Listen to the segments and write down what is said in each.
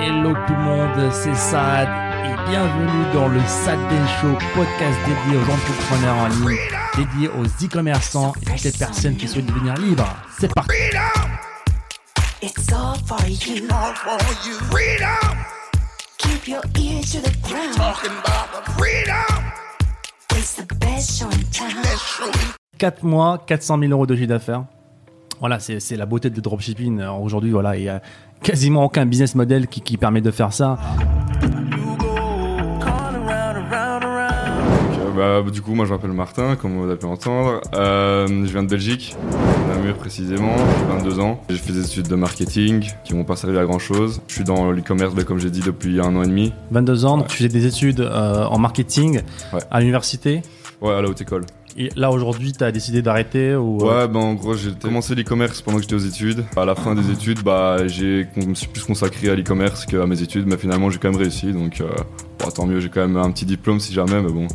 Hello tout le monde, c'est Sad et bienvenue dans le Sad Day Show, podcast dédié aux entrepreneurs en ligne, dédié aux e-commerçants et toutes les personnes qui souhaitent devenir libres. C'est parti It's all for you. all for you. Freedom, Keep your ear to the ground. talking about the freedom. It's the best show in town. Let's show you 4 mois, 400 000 euros de chiffre d'affaires. Voilà, c'est c'est la beauté du dropshipping. Alors Aujourd'hui, voilà, il y a quasiment aucun business model qui, qui permet de faire ça. Bah, du coup, moi je m'appelle Martin, comme vous avez pu entendre. Euh, je viens de Belgique, Namur précisément. J'ai 22 ans. J'ai fait des études de marketing qui m'ont pas servi à grand chose. Je suis dans l'e-commerce, bah, comme j'ai dit, depuis un an et demi. 22 ans, donc tu faisais des études euh, en marketing Ouais. à l'université? Ouais, à la haute école. Et là, aujourd'hui, tu as décidé d'arrêter ou euh, Ouais, bah en gros, j'ai commencé l'e-commerce pendant que j'étais aux études. À la fin des études, bah, j'ai, je me suis plus consacré à l'e-commerce qu'à mes études, mais finalement, j'ai quand même réussi. Donc, euh, tant mieux, j'ai quand même un petit diplôme si jamais, mais bon.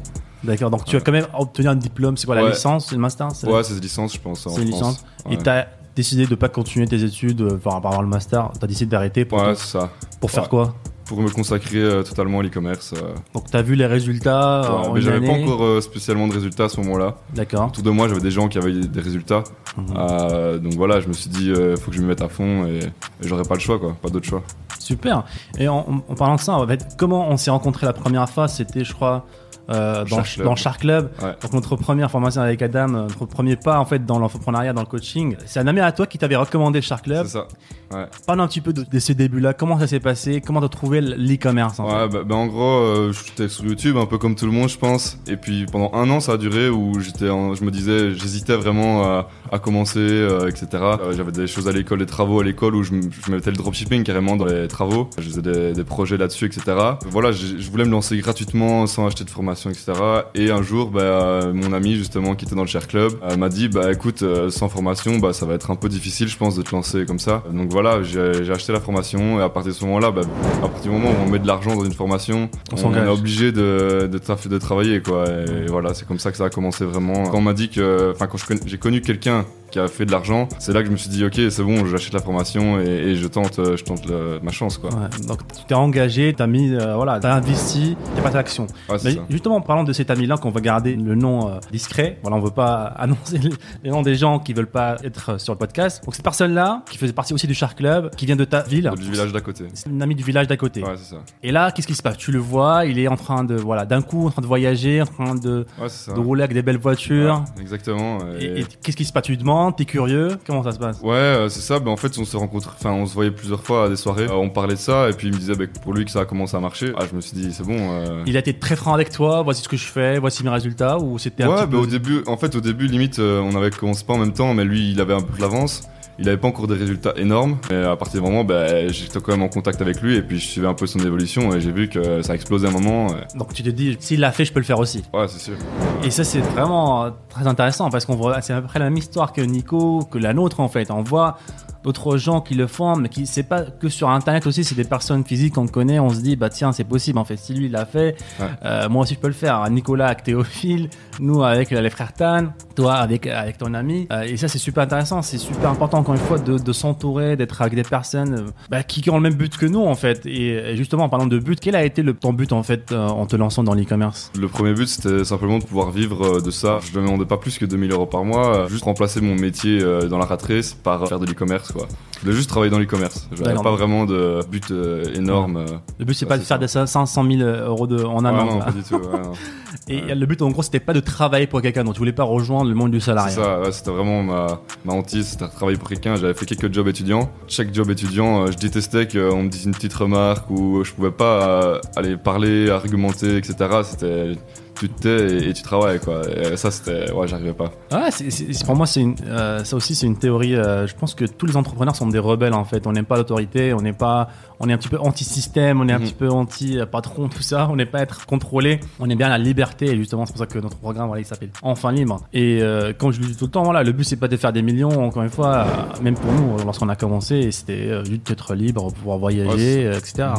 D'accord, donc tu as quand même obtenu un diplôme. C'est quoi la Ouais. licence C'est le master c'est Ouais, c'est une licence, je pense. en C'est une licence. Et Ouais. tu as décidé de pas continuer tes études euh, par rapport au master. Tu as décidé d'arrêter pour, Ouais, c'est ça. pour faire ouais. quoi? Pour me consacrer euh, totalement à l'e-commerce. euh, Donc tu as vu les résultats Ouais, en mais j'avais pas encore euh, spécialement de résultats à ce moment-là. D'accord. Autour de moi, j'avais des gens qui avaient des résultats. Mhm. Euh, donc voilà, je me suis dit, il faut que je me mette à fond et, et j'aurais pas le choix, quoi, pas d'autre choix. Super. Et en, en parlant de ça, en fait, comment on s'est rencontrés la première fois? C'était, je crois, euh, dans, Shark Club. dans Shark Club. Ouais. Donc notre première formation avec Adam, euh, notre premier pas en fait dans l'entrepreneuriat, dans le coaching. C'est un ami à toi qui t'avait recommandé Shark Club. C'est ça. Ouais. Parle un petit peu de, de ces débuts-là. Comment ça s'est passé? Comment t'as trouvé l'e-commerce en Ouais, bah, bah, en gros, euh, j'étais sur YouTube, un peu comme tout le monde, je pense. Et puis pendant un an, ça a duré où j'étais, je me disais, j'hésitais vraiment à, à commencer, euh, etc. J'avais des choses à l'école, des travaux à l'école où je, je mettais le dropshipping carrément dans les travaux. Je faisais des, des projets là-dessus, etc. Voilà, j'ai- je voulais me lancer gratuitement, sans acheter de formation, etc. Et un jour, bah, euh, mon ami justement qui était dans le Share Club euh, m'a dit, bah écoute, euh, sans formation, bah ça va être un peu difficile, je pense, de te lancer comme ça. Donc voilà, j'ai acheté la formation et à partir de ce moment-là, bah, à partir du moment où on met de l'argent dans une formation, On on, est obligé de, de, de travailler quoi. Et voilà, c'est comme ça que ça a commencé vraiment. Quand on m'a dit que, enfin quand j'ai connu quelqu'un qui a fait de l'argent, c'est là que je me suis dit ok c'est bon, j'achète la formation et, et je tente, euh, je tente le- ma chance quoi. Ouais, donc tu t'es engagé, t'as mis, euh, voilà, t'as investi, t'as passé à l'action. Ouais, c'est Mais ça. justement, en parlant de cet ami-là, qu'on va garder le nom euh, discret. Voilà, on veut pas annoncer les, les noms des gens qui veulent pas être sur le podcast. Donc cette personne-là, qui faisait partie aussi du Shark Club, qui vient de ta ville, Du village d'à côté. c'est une amie du village d'à côté. Ouais c'est ça. Et là, qu'est-ce qui se passe? Tu le vois, il est en train de, voilà, d'un coup, en train de voyager, en train de, rouler avec des belles voitures. Exactement. Et, Et- et qu'est-ce qui se passe? Tu lui demandes, t'es curieux Comment ça se passe Ouais, euh, c'est ça. Ben, en fait, on s'est rencontrés, enfin, on se voyait plusieurs fois à des soirées. Euh, on parlait de ça, et puis il me disait ben, que pour lui que ça a commencé à marcher. Ah, je me suis dit, c'est bon. euh, Il a été très franc avec toi. Voici ce que je fais. Voici mes résultats. Ou c'était un Ouais, petit bah, peu au début, en fait, au début, limite, on avait commencé pas en même temps, mais lui, il avait un peu de l'avance. Il avait pas encore des résultats énormes, mais à partir du moment, bah, j'étais quand même en contact avec lui, et puis je suivais un peu son évolution, et j'ai vu que ça a explosé à un moment. Donc tu te dis, s'il l'a fait, je peux le faire aussi. Ouais, c'est sûr. Et ça, c'est vraiment euh, très intéressant parce qu'on voit, c'est à peu près la même histoire que Nico, que la nôtre en fait. On voit d'autres gens qui le font, mais qui c'est pas que sur Internet aussi, c'est des personnes physiques qu'on connaît. On se dit, bah tiens, c'est possible. En fait, si lui il l'a fait, Ouais. euh, moi aussi je peux le faire. Nicolas avec Théophile, nous avec euh, les frères Tan, toi avec avec ton ami. Euh, et ça, c'est super intéressant. C'est super important encore une fois de, de s'entourer, d'être avec des personnes euh, bah, qui ont le même but que nous en fait. Et, et justement, en parlant de but, quel a été le, ton but en fait euh, en te lançant dans l'e-commerce? Le premier but, c'était simplement de pouvoir vivre euh, de ça. Je ne demandais pas plus que 2000 euros par mois, euh, juste remplacer mon métier euh, dans la rat race par faire de l'e-commerce, quoi. Je voulais juste travailler dans l'e-commerce. Je n'avais pas vraiment de but euh, énorme. euh. Le but, c'est pas de faire des 500 000 euros de, en un Ouais, an. non, pas du tout. ouais, non. Et Ouais. le but, en gros, c'était pas de travailler pour quelqu'un. Donc, tu voulais pas rejoindre le monde du salariat. ça, c'était vraiment ma, ma hantise, c'était de travailler pour quelqu'un. J'avais fait quelques jobs étudiants. Chaque job étudiant, euh, je détestais qu'on me dise une petite remarque ou je pouvais pas aller parler, argumenter, etc. C'était tu te tais et, tu travailles quoi. Et ça c'était, ouais, j'arrivais pas. C'est- pour moi, c'est une, euh, ça aussi, c'est une théorie. euh, je pense que tous les entrepreneurs sont des rebelles en fait. On n'aime pas l'autorité, on n'est pas, on est un petit peu anti-système, on est un Mhm. petit peu anti-patron, tout ça. On n'est pas être contrôlé. On aime bien la liberté et justement, c'est pour ça que notre programme, voilà, il s'appelle Enfin libre. Et euh, comme je le dis tout le temps, voilà, le but c'est pas de faire des millions. Encore une fois, euh, même pour nous, lorsqu'on a commencé, c'était euh, juste d'être libre, pouvoir voyager, euh, etc.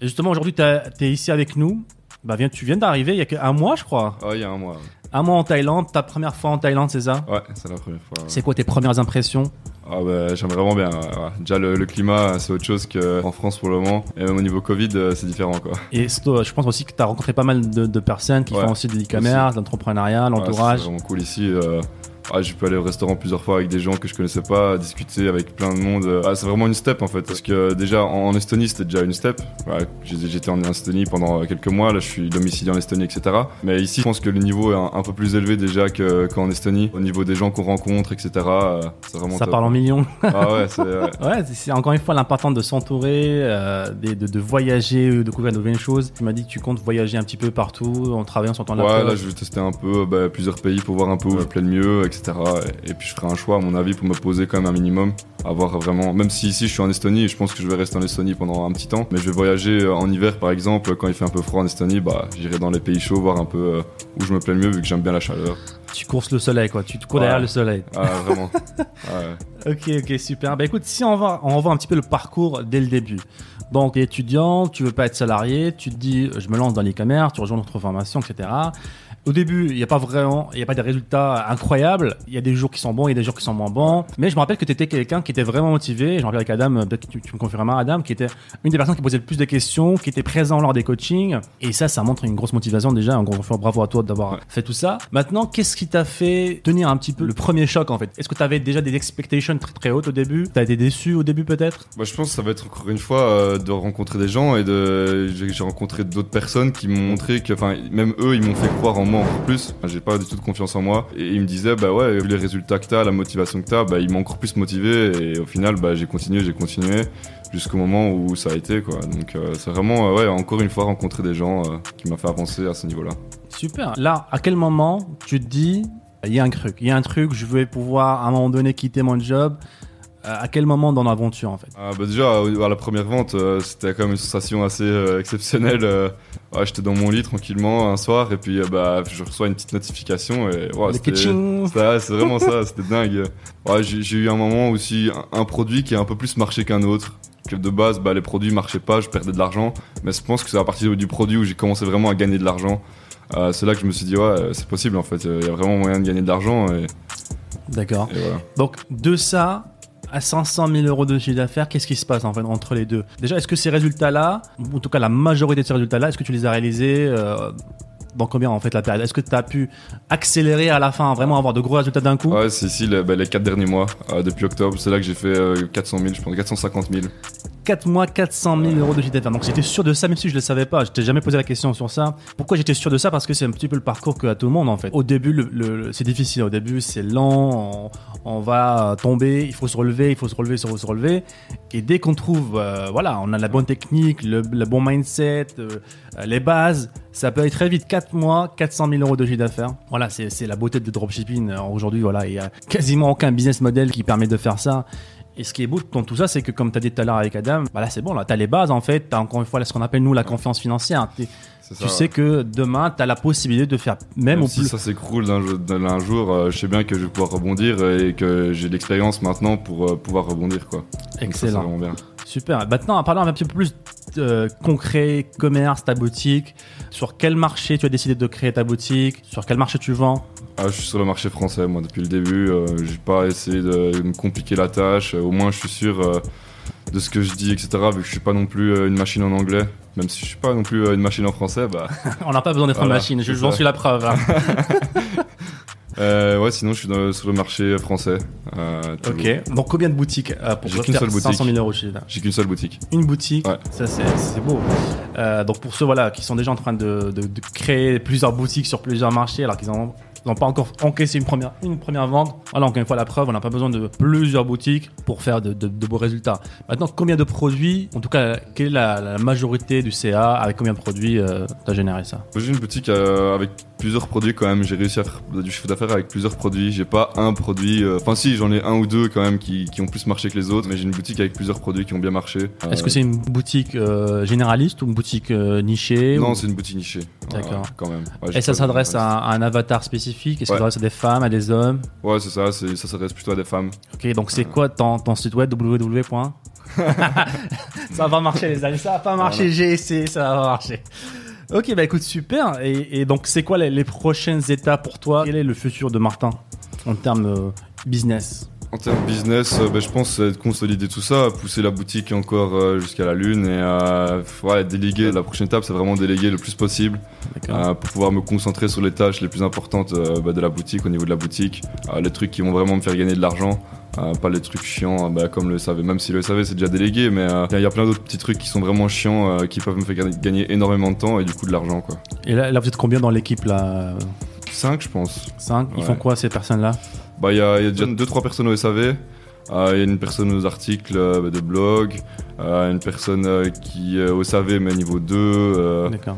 Et justement, aujourd'hui, tu es ici avec nous. Bah, viens, tu viens d'arriver il y a qu'un mois, je crois. Ah, il y a un mois. Un mois en Thaïlande, ta première fois en Thaïlande, c'est ça? Ouais, c'est la première fois. ouais. C'est quoi tes premières impressions? Ah bah, j'aime vraiment bien. ouais, ouais. Déjà, le, le climat, c'est autre chose qu'en France pour le moment. Et même au niveau Covid, euh, c'est différent, quoi. Et je pense aussi que tu as rencontré pas mal de, de personnes qui Ouais, font aussi de l'e-commerce, d'entrepreneuriat, Ouais, l'entourage. c'est vraiment cool ici. euh, ah, j'ai pu aller au restaurant plusieurs fois avec des gens que je connaissais pas, discuter avec plein de monde. Ah, c'est vraiment une step en fait. Parce que déjà en, en Estonie c'était déjà une step. Ouais, j'ai- J'étais en Estonie pendant quelques mois, là je suis domicilié en Estonie, etc. Mais ici je pense que le niveau est un, un peu plus élevé déjà que- qu'en Estonie. Au niveau des gens qu'on rencontre, etc. euh, vraiment ça top. parle en millions. Ah ouais, c'est. ouais. ouais, encore une fois l'important de s'entourer, euh, de, de, de voyager, de découvrir de nouvelles choses. Tu m'as dit que tu comptes voyager un petit peu partout en travaillant sur ton Ouais, là je vais tester un peu bah, plusieurs pays pour voir un peu où je plais le mieux, etc. Et, et puis je ferai un choix, à mon avis, pour me poser quand même un minimum. Avoir vraiment. Même si ici je suis en Estonie, je pense que je vais rester en Estonie pendant un petit temps. Mais je vais voyager euh, en hiver par exemple, quand il fait un peu froid en Estonie, bah j'irai dans les pays chauds voir un peu euh, où je me plais le mieux vu que j'aime bien la chaleur. Tu courses le soleil, quoi. Tu te cours Ouais. derrière le soleil. Ah vraiment. Ouais. Ok, ok, super. Bah écoute, si on va, on voit un petit peu le parcours dès le début. Donc, étudiant, tu veux pas être salarié, tu te dis, je me lance dans l'e-commerce, tu rejoins notre formation, etc. Au début, il n'y a pas vraiment, il y a pas des résultats incroyables. Il y a des jours qui sont bons, il y a des jours qui sont moins bons. Mais je me rappelle que tu étais quelqu'un qui était vraiment motivé. Je me rappelle avec Adam, peut-être que tu, tu me confirmeras, Adam, qui était une des personnes qui posait le plus de questions, qui était présent lors des coachings. Et ça, ça montre une grosse motivation déjà. Un gros bravo à toi d'avoir Ouais. fait tout ça. Maintenant, qu'est-ce qui t'a fait tenir un petit peu le premier choc en fait? Est-ce que tu avais déjà des expectations très très hautes au début? T'as été déçu au début peut-être? Bah, je pense que ça va être encore une fois euh, de rencontrer des gens et de j'ai j'ai rencontré d'autres personnes qui m'ont montré que enfin même eux ils m'ont fait croire en moi encore plus. J'ai pas du tout de confiance en moi et ils me disaient bah ouais vu les résultats que t'as, la motivation que t'as, bah ils m'ont encore plus motivé et au final bah j'ai continué, j'ai continué jusqu'au moment où ça a été quoi. Donc euh, c'est vraiment euh, ouais encore une fois rencontrer des gens euh, qui m'a fait avancer à ce niveau-là. Super. Là, à quel moment tu te dis, il y a un truc, il y a un truc, je vais pouvoir à un moment donné quitter mon job À quel moment dans l'aventure en fait Ah, bah déjà, à la première vente, euh, c'était quand même une sensation assez euh, exceptionnelle. euh. Ouais, J'étais dans mon lit tranquillement un soir et puis euh, bah, je reçois une petite notification et ouais, c'est vraiment ça, c'était dingue. Ouais, j'ai eu un moment aussi, un, un produit qui a un peu plus marché qu'un autre. Que de base, bah, les produits marchaient pas, je perdais de l'argent. Mais je pense que c'est à partir du produit où j'ai commencé vraiment à gagner de l'argent. Euh, c'est là que je me suis dit, ouais, c'est possible en fait, il y a vraiment moyen de gagner de l'argent et, D'accord. voilà. Donc de ça à 500 000 euros de chiffre d'affaires, qu'est-ce qui se passe en fait entre les deux? Déjà, est-ce que ces résultats-là, en tout cas la majorité de ces résultats-là, est-ce que tu les as réalisés euh, dans combien en fait la période? Est-ce que tu as pu accélérer à la fin, vraiment avoir de gros résultats d'un coup? Ouais, c'est ici les, bah, les 4 derniers mois, euh, depuis octobre. C'est là que j'ai fait euh, 400 000, je pense, 450 000. 4 mois, 400 000 euros de chiffre d'affaires. Donc j'étais sûr de ça, même si je ne le savais pas. Je t'ai jamais posé la question sur ça. Pourquoi j'étais sûr de ça? Parce que c'est un petit peu le parcours que à tout le monde en fait. Au début, c'est difficile. Au début, c'est lent. On, va tomber. Il faut se relever. Il faut se relever, se, se relever. Et dès qu'on trouve, euh, voilà, on a la bonne technique, le, bon mindset, euh, euh, les bases, ça peut aller très vite. 4 mois, 400 000 euros de chiffre d'affaires. Voilà, c'est la beauté de dropshipping. Aujourd'hui, voilà, il y a quasiment aucun business model qui permet de faire ça. Et ce qui est beau dans tout ça, c'est que comme tu as dit tout à l'heure avec Adam, bah là c'est bon, là tu as les bases en fait, tu as encore une fois là, ce qu'on appelle nous la confiance financière. Tu sais que demain tu as la possibilité de faire même, Même au si plus. ça s'écroule d'un jour, euh, je sais bien que je vais pouvoir rebondir et que j'ai l'expérience maintenant pour euh, pouvoir rebondir quoi. Donc ça, c'est Excellent. bien. Super. Maintenant, parlons un petit peu plus euh, concret, commerce, ta boutique. Sur quel marché tu as décidé de créer ta boutique Sur quel marché tu vends? Ah, je suis sur le marché français moi depuis le début. euh, j'ai pas essayé de me compliquer la tâche. Au moins je suis sûr euh, de ce que je dis etc. Vu que je suis pas non plus euh, une machine en anglais. Même si je suis pas non plus euh, une machine en français, bah. On n'a pas besoin d'être Voilà, une machine, j'en suis la preuve. hein. Ouais, sinon je suis dans- sur le marché français. ok. Donc combien de boutiques pour J'ai faire qu'une seule 500 000 boutique. euros d'affaires J'ai qu'une seule boutique. Une boutique, Ouais. ça c'est beau. Donc pour ceux voilà qui sont déjà en train de, de- de créer plusieurs boutiques sur plusieurs marchés alors qu'ils n'ont pas encore encaissé une première, vente, voilà encore une fois la preuve, on n'a pas besoin de plusieurs boutiques pour faire de, beaux résultats. Maintenant combien de produits, en tout cas quelle est la, la majorité du CA, avec combien de produits euh, tu as généré ça? J'ai une boutique euh, avec plusieurs produits quand même. J'ai réussi à faire du chiffre d'affaires avec plusieurs produits. J'ai pas un produit. euh, Enfin, si, j'en ai un ou deux quand même qui, qui ont plus marché que les autres. Mais j'ai une boutique avec plusieurs produits qui ont bien marché. Est-ce Euh, que c'est une boutique euh, généraliste ou une boutique euh, nichée Non, ou- c'est une boutique nichée. D'accord. quand même. Ouais, Et ça s'adresse à, un avatar spécifique? Est-ce que ça s'adresse à des femmes, à des hommes? Ouais, c'est ça. Ça s'adresse plutôt à des femmes. Ok, donc c'est quoi ton, ton site web www. ça va pas marcher les amis, ça va pas marcher, j'ai essayé, ça va pas marcher. Ok, bah écoute, super. Et, donc, c'est quoi les, les prochaines étapes pour toi? Quel est le futur de Martin en termes euh, business? En termes business, euh, ben, je pense c'est de consolider tout ça, pousser la boutique encore euh, jusqu'à la lune et euh, ouais, déléguer. La prochaine étape, c'est vraiment déléguer le plus possible euh, pour pouvoir me concentrer sur les tâches les plus importantes euh, bah, de la boutique, au niveau de la boutique. Les trucs qui vont vraiment me faire gagner de l'argent. pas les trucs chiants, bah, comme le SAV. Même si le SAV c'est déjà délégué, mais il y a plein d'autres petits trucs qui sont vraiment chiants, qui peuvent me faire gagner- énormément de temps et du coup de l'argent. quoi. Et là, là, vous êtes combien dans l'équipe là? 5 je pense. 5 Ils Ouais. font quoi ces personnes-là? Bah, il y a, y a déjà 2-3 personnes au SAV. Euh, Il y a une personne aux articles euh, bah, de blog, euh, une personne qui est au SAV mais niveau 2, euh, D'accord.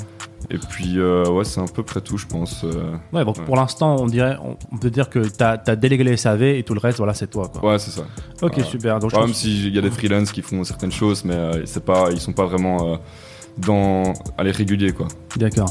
et puis ouais c'est à peu près tout je pense. Ouais, donc Ouais. pour l'instant, on dirait, on, peut dire que t'as as délégué les SAV et tout le reste, voilà, c'est toi. Quoi. Ouais c'est ça. Ok, super. Donc, même s'il y a des freelances qui font certaines choses mais c'est pas, ils sont pas vraiment dans allez, réguliers quoi. D'accord.